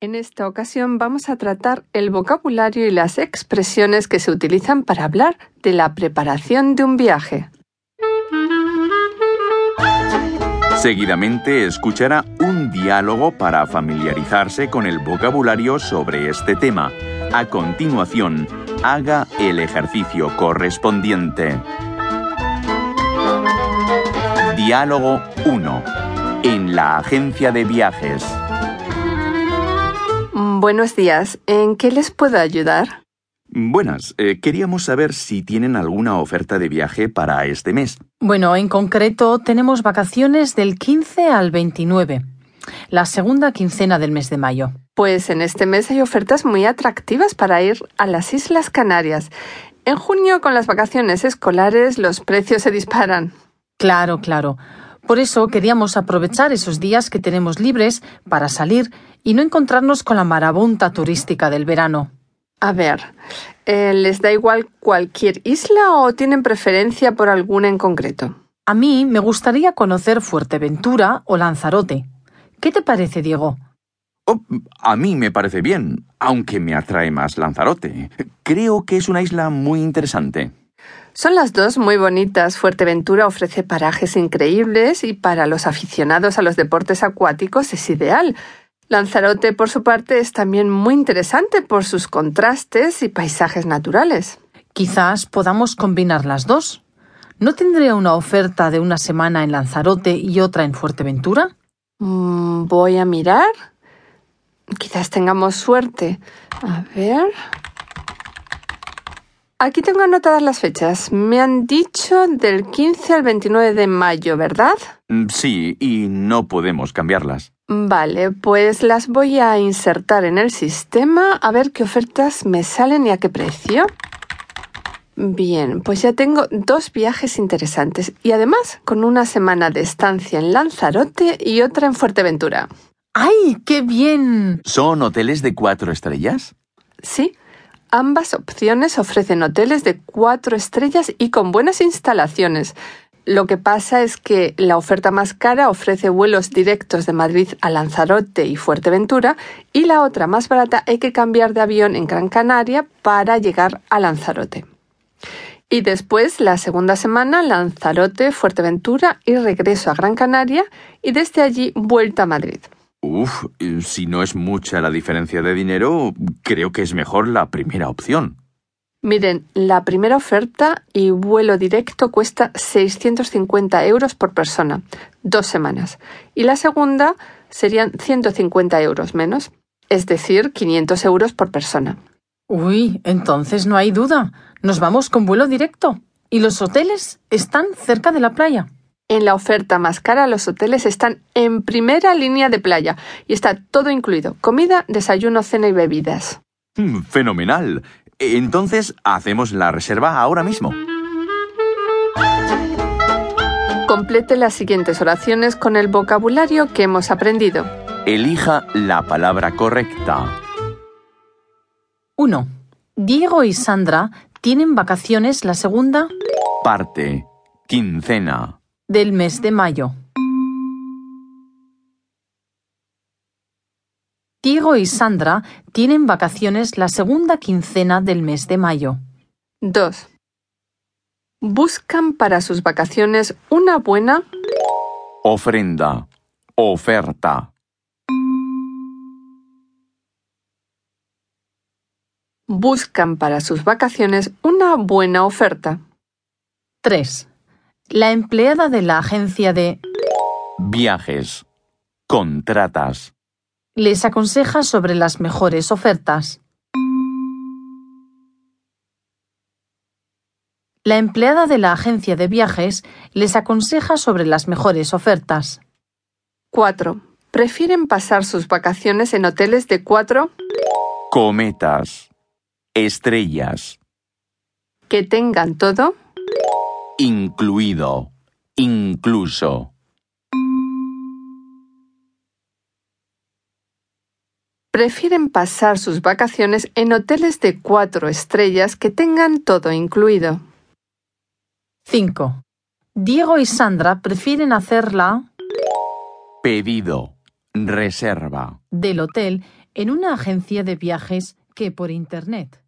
En esta ocasión vamos a tratar el vocabulario y las expresiones que se utilizan para hablar de la preparación de un viaje. Seguidamente escuchará un diálogo para familiarizarse con el vocabulario sobre este tema. A continuación, haga el ejercicio correspondiente. Diálogo 1. En la agencia de viajes. Buenos días. ¿En qué les puedo ayudar? Buenas, eh, queríamos saber si tienen alguna oferta de viaje para este mes. Bueno, en concreto tenemos vacaciones del 15 al 29, la segunda quincena del mes de mayo. Pues en este mes hay ofertas muy atractivas para ir a las Islas Canarias. En junio, con las vacaciones escolares, los precios se disparan. Claro, claro. Por eso queríamos aprovechar esos días que tenemos libres para salir y no encontrarnos con la marabunta turística del verano. A ver, eh, ¿les da igual cualquier isla o tienen preferencia por alguna en concreto? A mí me gustaría conocer Fuerteventura o Lanzarote. ¿Qué te parece, Diego? Oh, a mí me parece bien, aunque me atrae más Lanzarote. Creo que es una isla muy interesante. Son las dos muy bonitas. Fuerteventura ofrece parajes increíbles y para los aficionados a los deportes acuáticos es ideal. Lanzarote, por su parte, es también muy interesante por sus contrastes y paisajes naturales. Quizás podamos combinar las dos. ¿No tendría una oferta de una semana en Lanzarote y otra en Fuerteventura? Mm, voy a mirar. Quizás tengamos suerte. A ver. Aquí tengo anotadas las fechas. Me han dicho del 15 al 29 de mayo, ¿verdad? Mm, Sí, y no podemos cambiarlas. Vale, pues las voy a insertar en el sistema a ver qué ofertas me salen y a qué precio. Bien, pues ya tengo dos viajes interesantes y además con una semana de estancia en Lanzarote y otra en Fuerteventura. ¡Ay, qué bien! ¿Son hoteles de cuatro estrellas? Sí, ambas opciones ofrecen hoteles de cuatro estrellas y con buenas instalaciones. Lo que pasa es que la oferta más cara ofrece vuelos directos de Madrid a Lanzarote y Fuerteventura y la otra más barata hay que cambiar de avión en Gran Canaria para llegar a Lanzarote. Y después, la segunda semana, Lanzarote, Fuerteventura y regreso a Gran Canaria y desde allí vuelta a Madrid. Uf, si no es mucha la diferencia de dinero, creo que es mejor la primera opción. Miren, la primera oferta y vuelo directo cuesta 650 euros por persona, dos semanas. Y la segunda serían 150 euros menos, es decir, 500 euros por persona. Uy, entonces no hay duda. Nos vamos con vuelo directo. Y los hoteles están cerca de la playa. En la oferta más cara, los hoteles están en primera línea de playa y está todo incluido: comida, desayuno, cena y bebidas. Mm, Fenomenal. Entonces, hacemos la reserva ahora mismo. Complete las siguientes oraciones con el vocabulario que hemos aprendido. Elija la palabra correcta. 1. Diego y Sandra tienen vacaciones la segunda Parte. Quincena. Del mes de mayo. Diego y Sandra tienen vacaciones la segunda quincena del mes de mayo. 2. Buscan para sus vacaciones una buena Ofrenda. Oferta. buscan para sus vacaciones una buena oferta. 3. La empleada de la agencia de Viajes. Contratas. les aconseja sobre las mejores ofertas. La empleada de la agencia de viajes les aconseja sobre las mejores ofertas. 4. Prefieren pasar sus vacaciones en hoteles de cuatro Cometas. Estrellas. que tengan todo Incluido. Incluso. prefieren pasar sus vacaciones en hoteles de cuatro estrellas que tengan todo incluido. 5. Diego y Sandra prefieren hacerla Pedido. Reserva. del hotel en una agencia de viajes que por Internet.